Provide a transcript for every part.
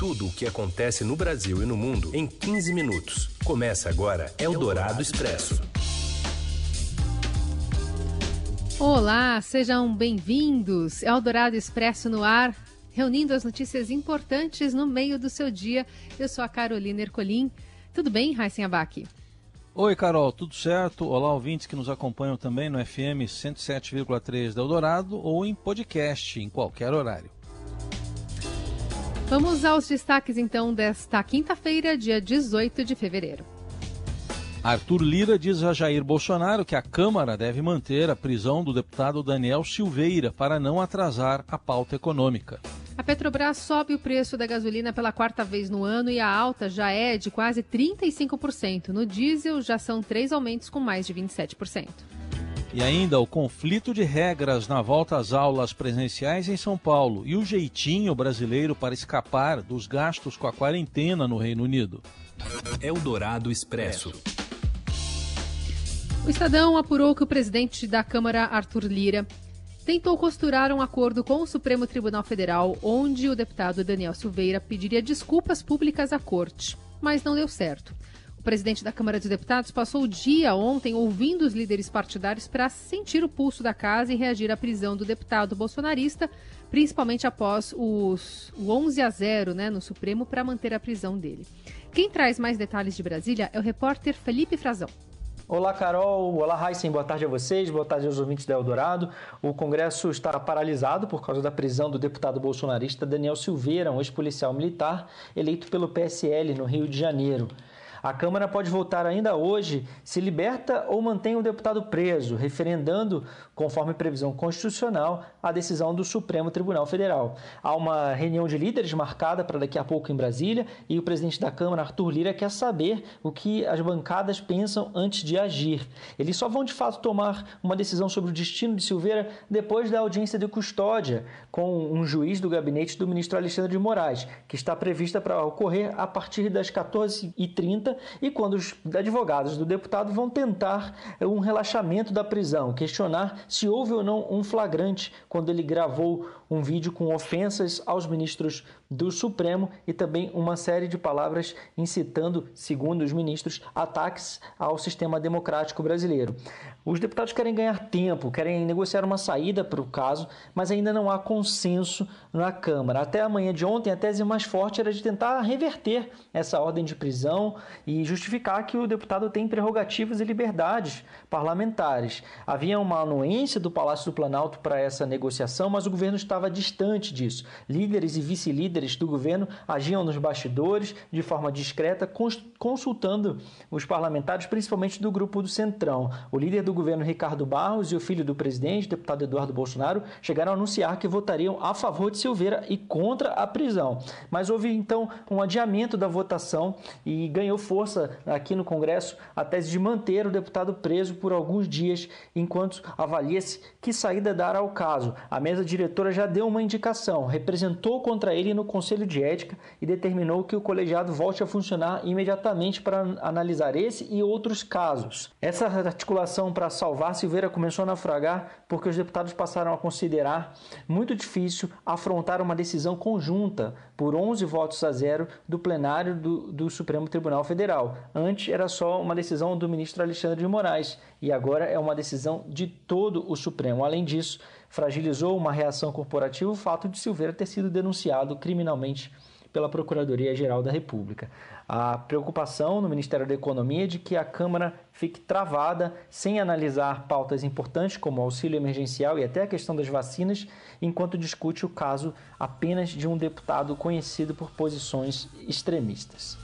Tudo o que acontece no Brasil e no mundo em 15 minutos. Começa agora Eldorado Expresso. Olá, sejam bem-vindos. Eldorado Expresso no ar, reunindo as notícias importantes no meio do seu dia. Eu sou a Carolina Ercolim. Tudo bem, Raíssen Abac? Oi, Carol, tudo certo? Olá, ouvintes que nos acompanham também no FM 107,3 da Eldorado ou em podcast em qualquer horário. Vamos aos destaques então desta quinta-feira, dia 18 de fevereiro. Arthur Lira diz a Jair Bolsonaro que a Câmara deve manter a prisão do deputado Daniel Silveira para não atrasar a pauta econômica. A Petrobras sobe o preço da gasolina pela quarta vez no ano e a alta já é de quase 35%. No diesel já são três aumentos com mais de 27%. E ainda o conflito de regras na volta às aulas presenciais em São Paulo e o jeitinho brasileiro para escapar dos gastos com a quarentena no Reino Unido. Eldorado Expresso. O Estadão apurou que o presidente da Câmara, Arthur Lira, tentou costurar um acordo com o Supremo Tribunal Federal, onde o deputado Daniel Silveira pediria desculpas públicas à corte, mas não deu certo. O presidente da Câmara dos Deputados passou o dia ontem ouvindo os líderes partidários para sentir o pulso da casa e reagir à prisão do deputado bolsonarista, principalmente após os, o 11 a 0 né, no Supremo para manter a prisão dele. Quem traz mais detalhes de Brasília é o repórter Felipe Frazão. Olá, Carol. Olá, Heisen. Boa tarde a vocês. Boa tarde aos ouvintes da Eldorado. O Congresso está paralisado por causa da prisão do deputado bolsonarista Daniel Silveira, um ex-policial militar eleito pelo PSL no Rio de Janeiro. A Câmara pode votar ainda hoje se liberta ou mantém o deputado preso, referendando, conforme previsão constitucional, a decisão do Supremo Tribunal Federal. Há uma reunião de líderes marcada para daqui a pouco em Brasília e o presidente da Câmara, Arthur Lira, quer saber o que as bancadas pensam antes de agir. Eles só vão de fato tomar uma decisão sobre o destino de Silveira depois da audiência de custódia com um juiz do gabinete do ministro Alexandre de Moraes, que está prevista para ocorrer a partir das 14h30 e quando os advogados do deputado vão tentar um relaxamento da prisão, questionar se houve ou não um flagrante quando ele gravou um vídeo com ofensas aos ministros do Supremo e também uma série de palavras incitando, segundo os ministros, ataques ao sistema democrático brasileiro. Os deputados querem ganhar tempo, querem negociar uma saída para o caso, mas ainda não há consenso na Câmara. Até amanhã de ontem, a tese mais forte era de tentar reverter essa ordem de prisão e justificar que o deputado tem prerrogativas e liberdades parlamentares. Havia uma anuência do Palácio do Planalto para essa negociação, mas o governo estava distante disso. Líderes e vice-líderes do governo agiam nos bastidores de forma discreta, consultando os parlamentares, principalmente do grupo do Centrão. O líder do governo Ricardo Barros e o filho do presidente, deputado Eduardo Bolsonaro, chegaram a anunciar que votariam a favor de Silveira e contra a prisão. Mas houve então um adiamento da votação e ganhou força aqui no Congresso a tese de manter o deputado preso por alguns dias enquanto avalia-se que saída dar ao caso. A mesa diretora já deu uma indicação, representou contra ele no Conselho de Ética e determinou que o colegiado volte a funcionar imediatamente para analisar esse e outros casos. Essa articulação para salvar Silveira começou a naufragar porque os deputados passaram a considerar muito difícil afrontar uma decisão conjunta por 11 votos a zero do plenário do, do Supremo Tribunal Federal. Antes era só uma decisão do ministro Alexandre de Moraes e agora é uma decisão de todo o Supremo. Além disso, fragilizou uma reação corporativa o fato de Silveira ter sido denunciado criminalmente pela Procuradoria-Geral da República. A preocupação no Ministério da Economia é de que a Câmara fique travada sem analisar pautas importantes como auxílio emergencial e até a questão das vacinas, enquanto discute o caso apenas de um deputado conhecido por posições extremistas.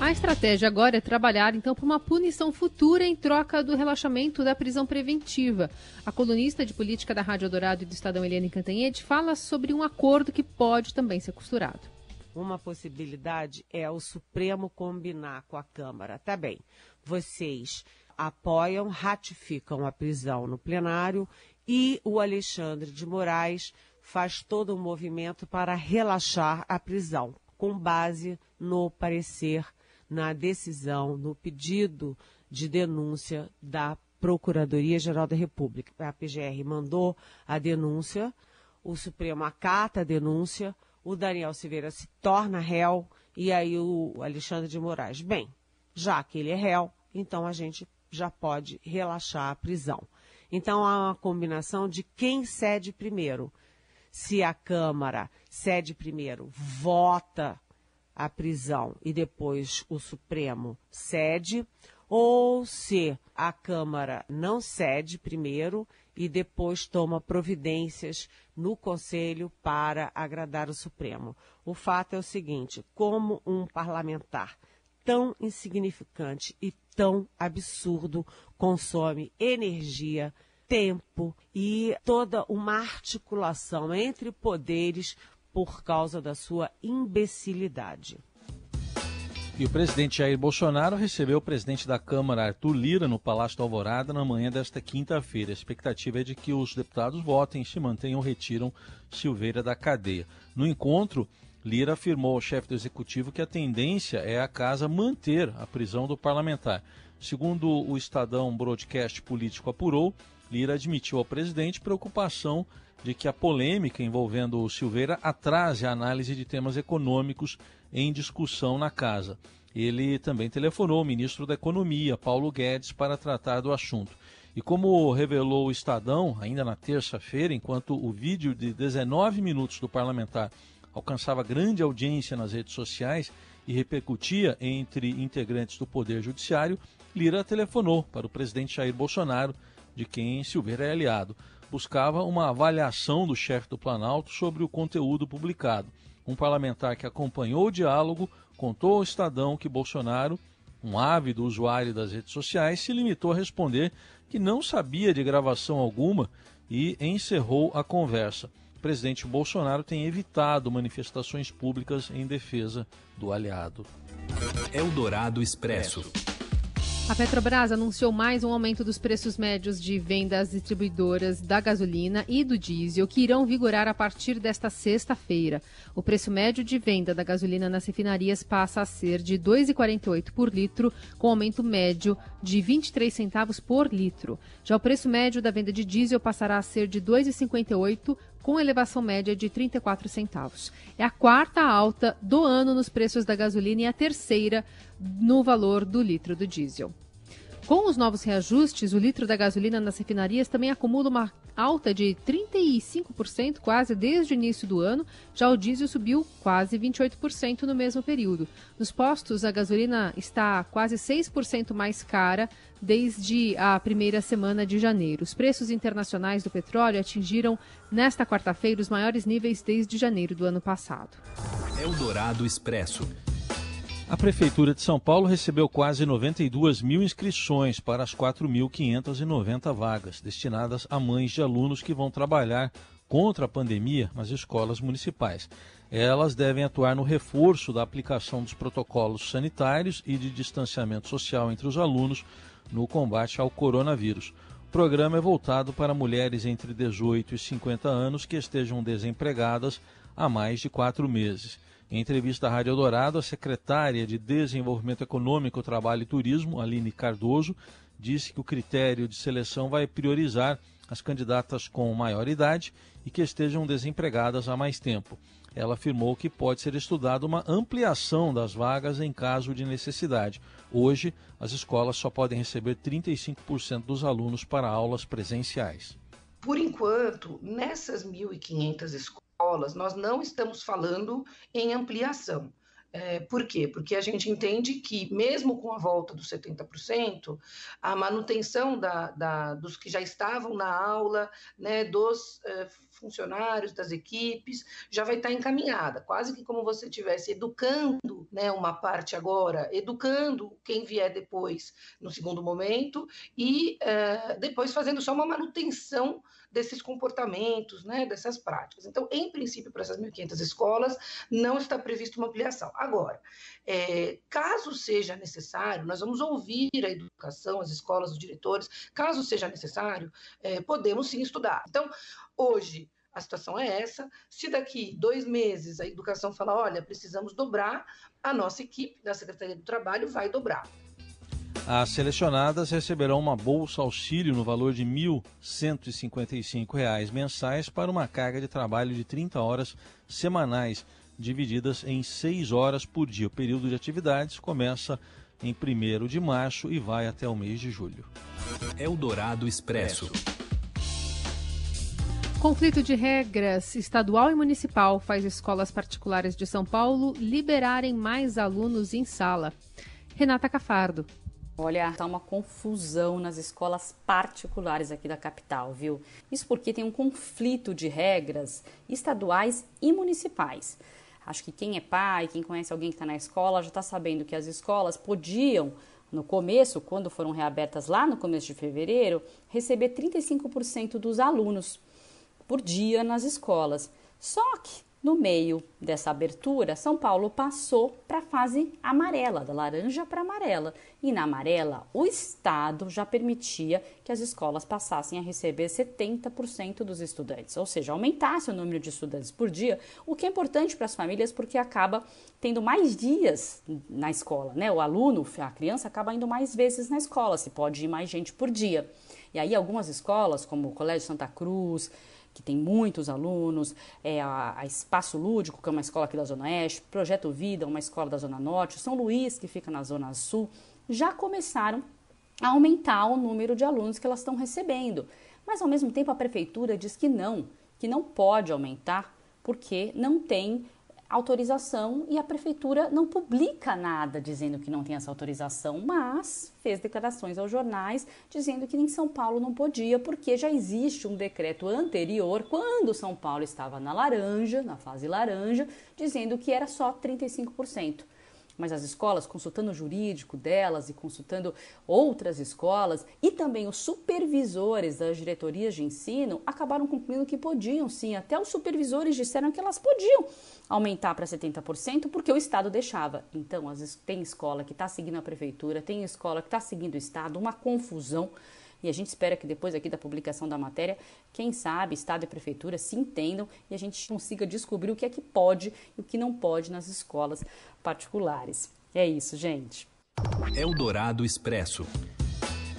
A estratégia agora é trabalhar então por uma punição futura em troca do relaxamento da prisão preventiva. A colunista de política da Rádio Dourado e do Estadão Eliane Cantanhede fala sobre um acordo que pode também ser costurado. Uma possibilidade é o Supremo combinar com a Câmara. Tá bem, vocês apoiam, ratificam a prisão no plenário e o Alexandre de Moraes faz todo o movimento para relaxar a prisão, com base no parecer na decisão, no pedido de denúncia da Procuradoria-Geral da República. A PGR mandou a denúncia, o Supremo acata a denúncia, o Daniel Silveira se torna réu e aí o Alexandre de Moraes. Bem, já que ele é réu, então a gente já pode relaxar a prisão. Então há uma combinação de quem cede primeiro. Se a Câmara cede primeiro, vota a prisão e depois o Supremo cede, ou se a Câmara não cede primeiro e depois toma providências no Conselho para agradar o Supremo. O fato é o seguinte: como um parlamentar tão insignificante e tão absurdo consome energia, tempo e toda uma articulação entre poderes por causa da sua imbecilidade. E o presidente Jair Bolsonaro recebeu o presidente da Câmara, Arthur Lira, no Palácio da Alvorada na manhã desta quinta-feira. A expectativa é de que os deputados votem, se mantenham ou retiram Silveira da cadeia. No encontro, Lira afirmou ao chefe do executivo que a tendência é a casa manter a prisão do parlamentar. Segundo o Estadão Broadcast Político apurou, Lira admitiu ao presidente preocupação de que a polêmica envolvendo o Silveira atrase a análise de temas econômicos em discussão na casa. Ele também telefonou ao ministro da Economia, Paulo Guedes, para tratar do assunto. E como revelou o Estadão, ainda na terça-feira, enquanto o vídeo de 19 minutos do parlamentar alcançava grande audiência nas redes sociais e repercutia entre integrantes do Poder Judiciário, Lira telefonou para o presidente Jair Bolsonaro, de quem Silveira é aliado. Buscava uma avaliação do chefe do Planalto sobre o conteúdo publicado. Um parlamentar que acompanhou o diálogo contou ao Estadão que Bolsonaro, um ávido usuário das redes sociais, se limitou a responder que não sabia de gravação alguma e encerrou a conversa o presidente Bolsonaro tem evitado manifestações públicas em defesa do aliado. Eldorado Expresso. A Petrobras anunciou mais um aumento dos preços médios de venda às distribuidoras da gasolina e do diesel, que irão vigorar a partir desta sexta-feira. O preço médio de venda da gasolina nas refinarias passa a ser de R$ 2,48 por litro, com aumento médio de 23 centavos por litro. Já o preço médio da venda de diesel passará a ser de R$ 2,58 com elevação média de 34 centavos. É a quarta alta do ano nos preços da gasolina e a terceira no valor do litro do diesel. Com os novos reajustes, o litro da gasolina nas refinarias também acumula uma alta de 35% quase desde o início do ano, já o diesel subiu quase 28% no mesmo período. Nos postos, a gasolina está quase 6% mais cara desde a primeira semana de janeiro. Os preços internacionais do petróleo atingiram nesta quarta-feira os maiores níveis desde janeiro do ano passado. Eldorado Expresso. A Prefeitura de São Paulo recebeu quase 92 mil inscrições para as 4.590 vagas destinadas a mães de alunos que vão trabalhar contra a pandemia nas escolas municipais. Elas devem atuar no reforço da aplicação dos protocolos sanitários e de distanciamento social entre os alunos no combate ao coronavírus. O programa é voltado para mulheres entre 18 e 50 anos que estejam desempregadas há mais de quatro meses. Em entrevista à Rádio Eldorado, a secretária de Desenvolvimento Econômico, Trabalho e Turismo, Aline Cardoso, disse que o critério de seleção vai priorizar as candidatas com maior idade e que estejam desempregadas há mais tempo. Ela afirmou que pode ser estudada uma ampliação das vagas em caso de necessidade. Hoje, as escolas só podem receber 35% dos alunos para aulas presenciais. Por enquanto, nessas 1.500 escolas, escolas, nós não estamos falando em ampliação. É, por quê? Porque a gente entende que, mesmo com a volta dos 70%, a manutenção da, da, dos que já estavam na aula, né, dos é, funcionários, das equipes, já vai estar encaminhada, quase que como você estivesse educando né, uma parte agora, educando quem vier depois no segundo momento, e é, depois fazendo só uma manutenção desses comportamentos, né, dessas práticas. Então, em princípio, para essas 1.500 escolas, não está prevista uma ampliação. Agora, é, caso seja necessário, nós vamos ouvir a educação, as escolas, os diretores, caso seja necessário, é, podemos sim estudar. Então, hoje, a situação é essa. Se daqui dois meses a educação falar, olha, precisamos dobrar, a nossa equipe da Secretaria do Trabalho vai dobrar. As selecionadas receberão uma bolsa auxílio no valor de R$ 1.155 mensais para uma carga de trabalho de 30 horas semanais, divididas em 6 horas por dia. O período de atividades começa em 1 de março e vai até o mês de julho. Eldorado Expresso. Conflito de regras estadual e municipal faz escolas particulares de São Paulo liberarem mais alunos em sala. Renata Cafardo. Olha, tá uma confusão nas escolas particulares aqui da capital, viu? Isso porque tem um conflito de regras estaduais e municipais. Acho que quem é pai, quem conhece alguém que está na escola, já está sabendo que as escolas podiam, no começo, quando foram reabertas lá no começo de fevereiro, receber 35% dos alunos por dia nas escolas. Só que no meio dessa abertura, São Paulo passou para a fase amarela, da laranja para amarela. E na amarela, o Estado já permitia que as escolas passassem a receber 70% dos estudantes, ou seja, aumentasse o número de estudantes por dia, o que é importante para as famílias porque acaba tendo mais dias na escola, né? O aluno, a criança acaba indo mais vezes na escola, se pode ir mais gente por dia. E aí algumas escolas, como o Colégio Santa Cruz, que tem muitos alunos, é a, a, Espaço Lúdico, que é uma escola aqui da Zona Oeste, Projeto Vida, uma escola da Zona Norte, São Luís, que fica na Zona Sul, já começaram a aumentar o número de alunos que elas estão recebendo. Mas ao mesmo tempo a prefeitura diz que não, que não pode aumentar porque não tem autorização e a prefeitura não publica nada dizendo que não tem essa autorização, mas fez declarações aos jornais dizendo que em São Paulo não podia, porque já existe um decreto anterior, quando São Paulo estava na laranja, na fase laranja, dizendo que era só 35% mas as escolas, consultando o jurídico delas e consultando outras escolas e também os supervisores das diretorias de ensino, acabaram concluindo que podiam sim. Até os supervisores disseram que elas podiam aumentar para 70% porque o Estado deixava. Então, tem escola que está seguindo a prefeitura, tem escola que está seguindo o Estado, uma confusão. E a gente espera que depois aqui da publicação da matéria, quem sabe, Estado e Prefeitura se entendam e a gente consiga descobrir o que é que pode e o que não pode nas escolas particulares. É isso, gente. Eldorado Expresso.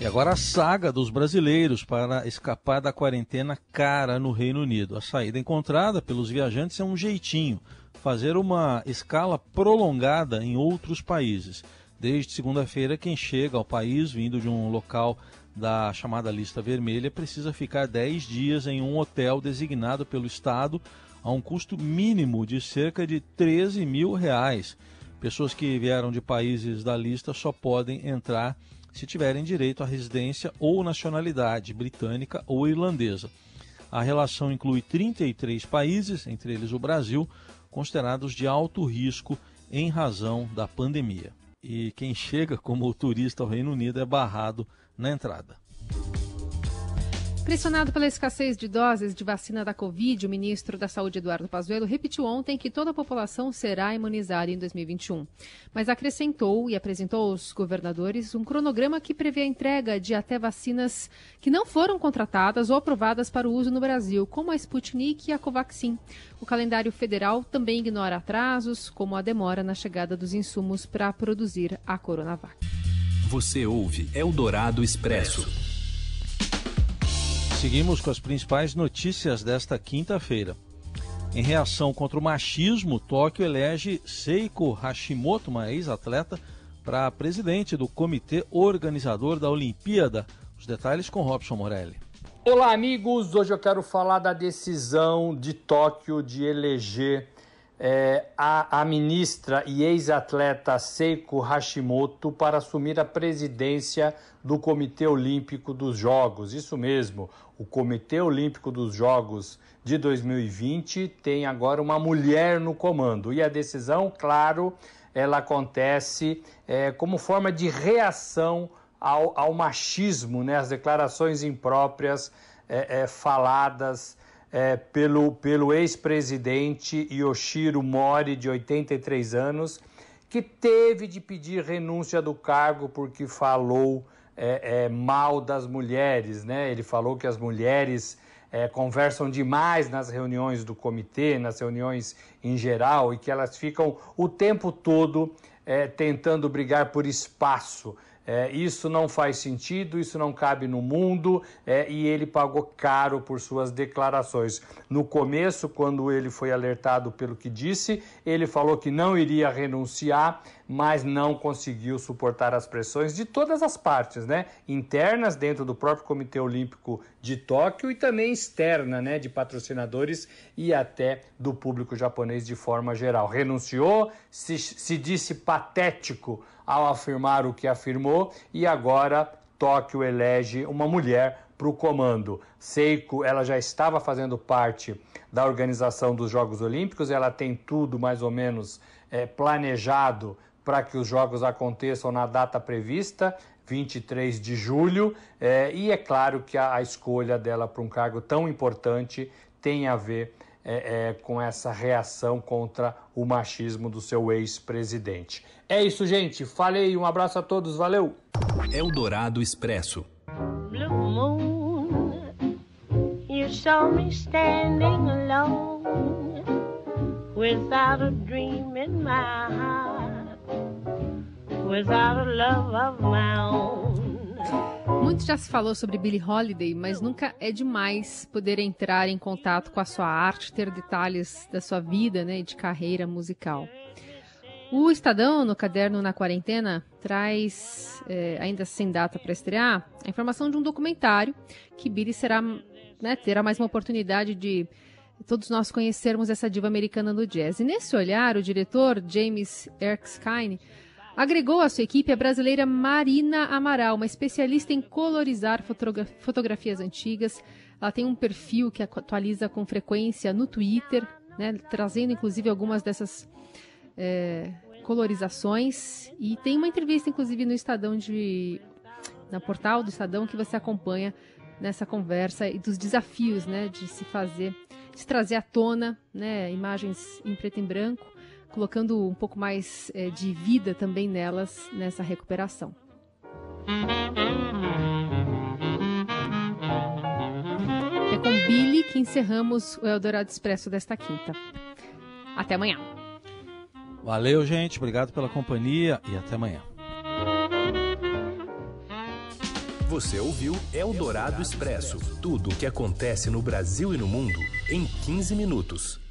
E agora a saga dos brasileiros para escapar da quarentena cara no Reino Unido. A saída encontrada pelos viajantes é um jeitinho, fazer uma escala prolongada em outros países. Desde segunda-feira, quem chega ao país vindo de um local da chamada lista vermelha precisa ficar 10 dias em um hotel designado pelo Estado a um custo mínimo de cerca de 13 mil reais. Pessoas que vieram de países da lista só podem entrar se tiverem direito à residência ou nacionalidade britânica ou irlandesa. A relação inclui 33 países, entre eles o Brasil, considerados de alto risco em razão da pandemia. E quem chega como turista ao Reino Unido é barrado na entrada. Pressionado pela escassez de doses de vacina da Covid, o ministro da Saúde, Eduardo Pazuello, repetiu ontem que toda a população será imunizada em 2021. Mas acrescentou e apresentou aos governadores um cronograma que prevê a entrega de até vacinas que não foram contratadas ou aprovadas para o uso no Brasil, como a Sputnik e a Covaxin. O calendário federal também ignora atrasos, como a demora na chegada dos insumos para produzir a Coronavac. Você ouve Eldorado Expresso. Seguimos com as principais notícias desta quinta-feira. Em reação contra o machismo, Tóquio elege Seiko Hashimoto, uma ex-atleta, para presidente do comitê organizador da Olimpíada. Os detalhes com Robson Morelli. Olá, amigos! Hoje eu quero falar da decisão de Tóquio de eleger é, a, a ministra e ex-atleta Seiko Hashimoto para assumir a presidência do Comitê Olímpico dos Jogos. Isso mesmo, o Comitê Olímpico dos Jogos de 2020 tem agora uma mulher no comando. E a decisão, claro, ela acontece é, como forma de reação ao, ao machismo, né? as declarações impróprias é, é faladas é, pelo, pelo ex-presidente Yoshiro Mori, de 83 anos, que teve de pedir renúncia do cargo porque falou é, é, mal das mulheres. Né? Ele falou que as mulheres é, conversam demais nas reuniões do comitê, nas reuniões em geral, e que elas ficam o tempo todo é, tentando brigar por espaço é, isso não faz sentido, isso não cabe no mundo, é, e ele pagou caro por suas declarações. No começo, quando ele foi alertado pelo que disse, ele falou que não iria renunciar, mas não conseguiu suportar as pressões de todas as partes, né? Internas dentro do próprio Comitê Olímpico de Tóquio e também externa, né, de patrocinadores e até do público japonês de forma geral. Renunciou, se, se disse patético ao afirmar o que afirmou e agora Tóquio elege uma mulher para o comando. Seiko, ela já estava fazendo parte da organização dos Jogos Olímpicos, ela tem tudo mais ou menos é, planejado para que os Jogos aconteçam na data prevista, 23 de julho, é, e é claro que a, a escolha dela para um cargo tão importante tem a ver é, é, com essa reação contra o machismo do seu ex-presidente. É isso, gente. Falei, um abraço a todos, valeu! Eldorado Expresso. Blue moon, you saw me standing alone, without a dream in my heart, without a love of my own. Muito já se falou sobre Billie Holiday, mas nunca é demais poder entrar em contato com a sua arte, ter detalhes da sua vida né, e de carreira musical. O Estadão, no caderno Na Quarentena, traz, é, ainda sem data para estrear, a informação de um documentário que Billie será, né, terá mais uma oportunidade de todos nós conhecermos essa diva americana do jazz. E nesse olhar, o diretor James Erskine Agregou à sua equipe a brasileira Marina Amaral, uma especialista em colorizar fotogra fotografias antigas. Ela tem um perfil que atualiza com frequência no Twitter, né, trazendo inclusive algumas dessas é, colorizações. E tem uma entrevista, inclusive, no Estadão de. na portal do Estadão que você acompanha nessa conversa e dos desafios né, de se fazer, de se trazer à tona né, imagens em preto e branco colocando um pouco mais é, de vida também nelas nessa recuperação. É com Billy que encerramos o Eldorado Expresso desta quinta. Até amanhã. Valeu, gente. Obrigado pela companhia e até amanhã. Você ouviu Eldorado Expresso tudo o que acontece no Brasil e no mundo em 15 minutos.